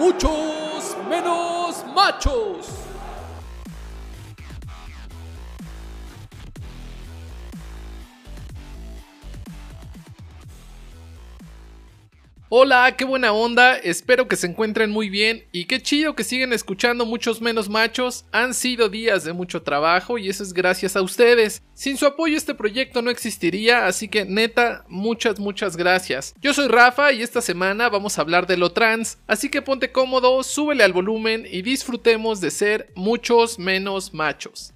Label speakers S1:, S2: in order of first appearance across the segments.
S1: muchos menos machos. Hola, qué buena onda, espero que se encuentren muy bien y qué chido que siguen escuchando muchos menos machos, han sido días de mucho trabajo y eso es gracias a ustedes. Sin su apoyo este proyecto no existiría, así que neta, muchas muchas gracias. Yo soy Rafa y esta semana vamos a hablar de lo trans, así que ponte cómodo, súbele al volumen y disfrutemos de ser muchos menos machos.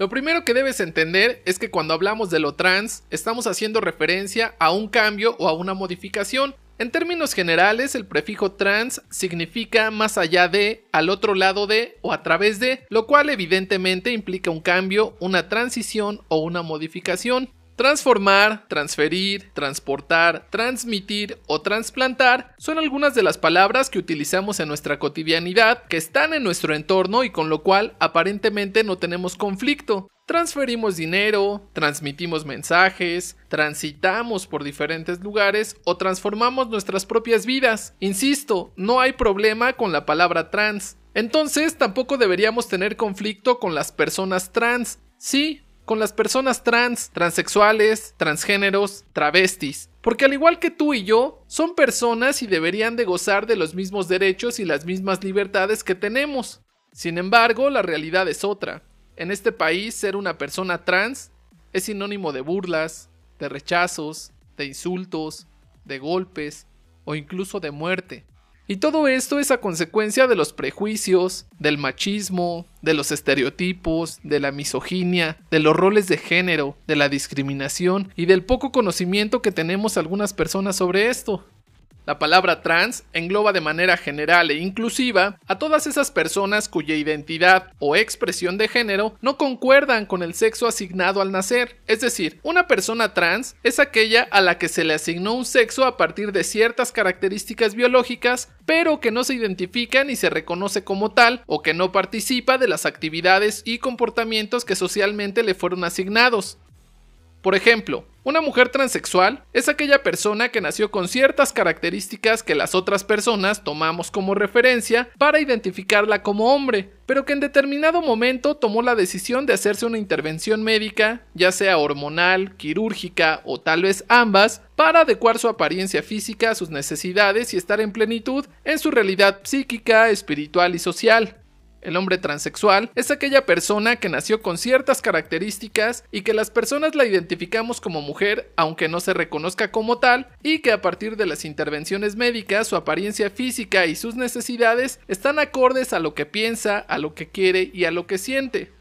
S1: Lo primero que debes entender es que cuando hablamos de lo trans, estamos haciendo referencia a un cambio o a una modificación. En términos generales, el prefijo trans significa más allá de, al otro lado de o a través de, lo cual evidentemente implica un cambio, una transición o una modificación. Transformar, transferir, transportar, transmitir o transplantar son algunas de las palabras que utilizamos en nuestra cotidianidad, que están en nuestro entorno y con lo cual aparentemente no tenemos conflicto. Transferimos dinero, transmitimos mensajes, transitamos por diferentes lugares o transformamos nuestras propias vidas. Insisto, no hay problema con la palabra trans. Entonces tampoco deberíamos tener conflicto con las personas trans. Sí, con las personas trans, transexuales, transgéneros, travestis. Porque al igual que tú y yo, son personas y deberían de gozar de los mismos derechos y las mismas libertades que tenemos. Sin embargo, la realidad es otra. En este país, ser una persona trans es sinónimo de burlas, de rechazos, de insultos, de golpes o incluso de muerte. Y todo esto es a consecuencia de los prejuicios, del machismo, de los estereotipos, de la misoginia, de los roles de género, de la discriminación y del poco conocimiento que tenemos algunas personas sobre esto. La palabra trans engloba de manera general e inclusiva a todas esas personas cuya identidad o expresión de género no concuerdan con el sexo asignado al nacer. Es decir, una persona trans es aquella a la que se le asignó un sexo a partir de ciertas características biológicas, pero que no se identifica ni se reconoce como tal o que no participa de las actividades y comportamientos que socialmente le fueron asignados. Por ejemplo, una mujer transexual es aquella persona que nació con ciertas características que las otras personas tomamos como referencia para identificarla como hombre, pero que en determinado momento tomó la decisión de hacerse una intervención médica, ya sea hormonal, quirúrgica o tal vez ambas, para adecuar su apariencia física a sus necesidades y estar en plenitud en su realidad psíquica, espiritual y social. El hombre transexual es aquella persona que nació con ciertas características y que las personas la identificamos como mujer aunque no se reconozca como tal y que a partir de las intervenciones médicas su apariencia física y sus necesidades están acordes a lo que piensa, a lo que quiere y a lo que siente.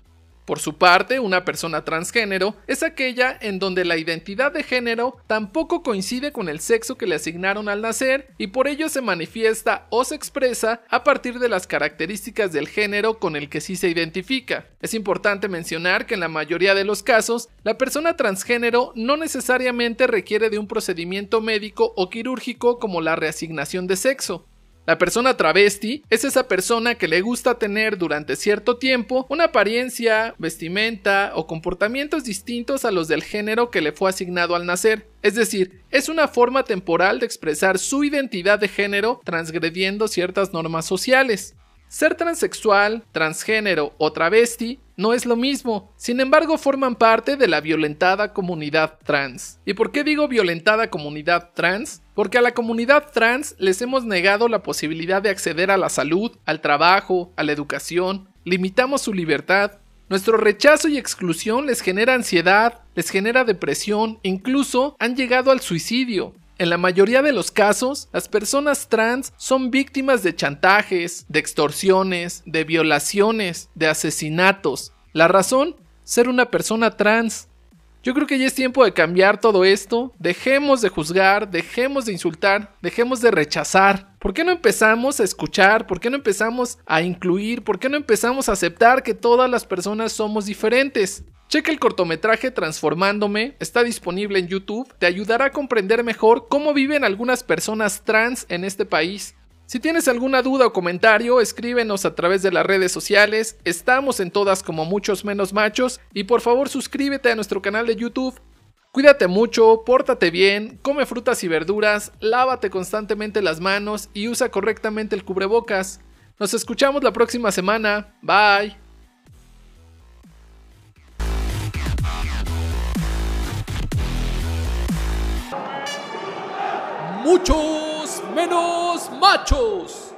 S1: Por su parte, una persona transgénero es aquella en donde la identidad de género tampoco coincide con el sexo que le asignaron al nacer y por ello se manifiesta o se expresa a partir de las características del género con el que sí se identifica. Es importante mencionar que en la mayoría de los casos, la persona transgénero no necesariamente requiere de un procedimiento médico o quirúrgico como la reasignación de sexo. La persona travesti es esa persona que le gusta tener durante cierto tiempo una apariencia, vestimenta o comportamientos distintos a los del género que le fue asignado al nacer. Es decir, es una forma temporal de expresar su identidad de género transgrediendo ciertas normas sociales. Ser transexual, transgénero o travesti no es lo mismo, sin embargo forman parte de la violentada comunidad trans. ¿Y por qué digo violentada comunidad trans? Porque a la comunidad trans les hemos negado la posibilidad de acceder a la salud, al trabajo, a la educación, limitamos su libertad, nuestro rechazo y exclusión les genera ansiedad, les genera depresión, incluso han llegado al suicidio. En la mayoría de los casos, las personas trans son víctimas de chantajes, de extorsiones, de violaciones, de asesinatos. ¿La razón? Ser una persona trans. Yo creo que ya es tiempo de cambiar todo esto. Dejemos de juzgar, dejemos de insultar, dejemos de rechazar. ¿Por qué no empezamos a escuchar? ¿Por qué no empezamos a incluir? ¿Por qué no empezamos a aceptar que todas las personas somos diferentes? Checa el cortometraje Transformándome, está disponible en YouTube, te ayudará a comprender mejor cómo viven algunas personas trans en este país. Si tienes alguna duda o comentario, escríbenos a través de las redes sociales, estamos en todas como muchos menos machos y por favor suscríbete a nuestro canal de YouTube. Cuídate mucho, pórtate bien, come frutas y verduras, lávate constantemente las manos y usa correctamente el cubrebocas. Nos escuchamos la próxima semana. Bye.
S2: Muchos menos machos.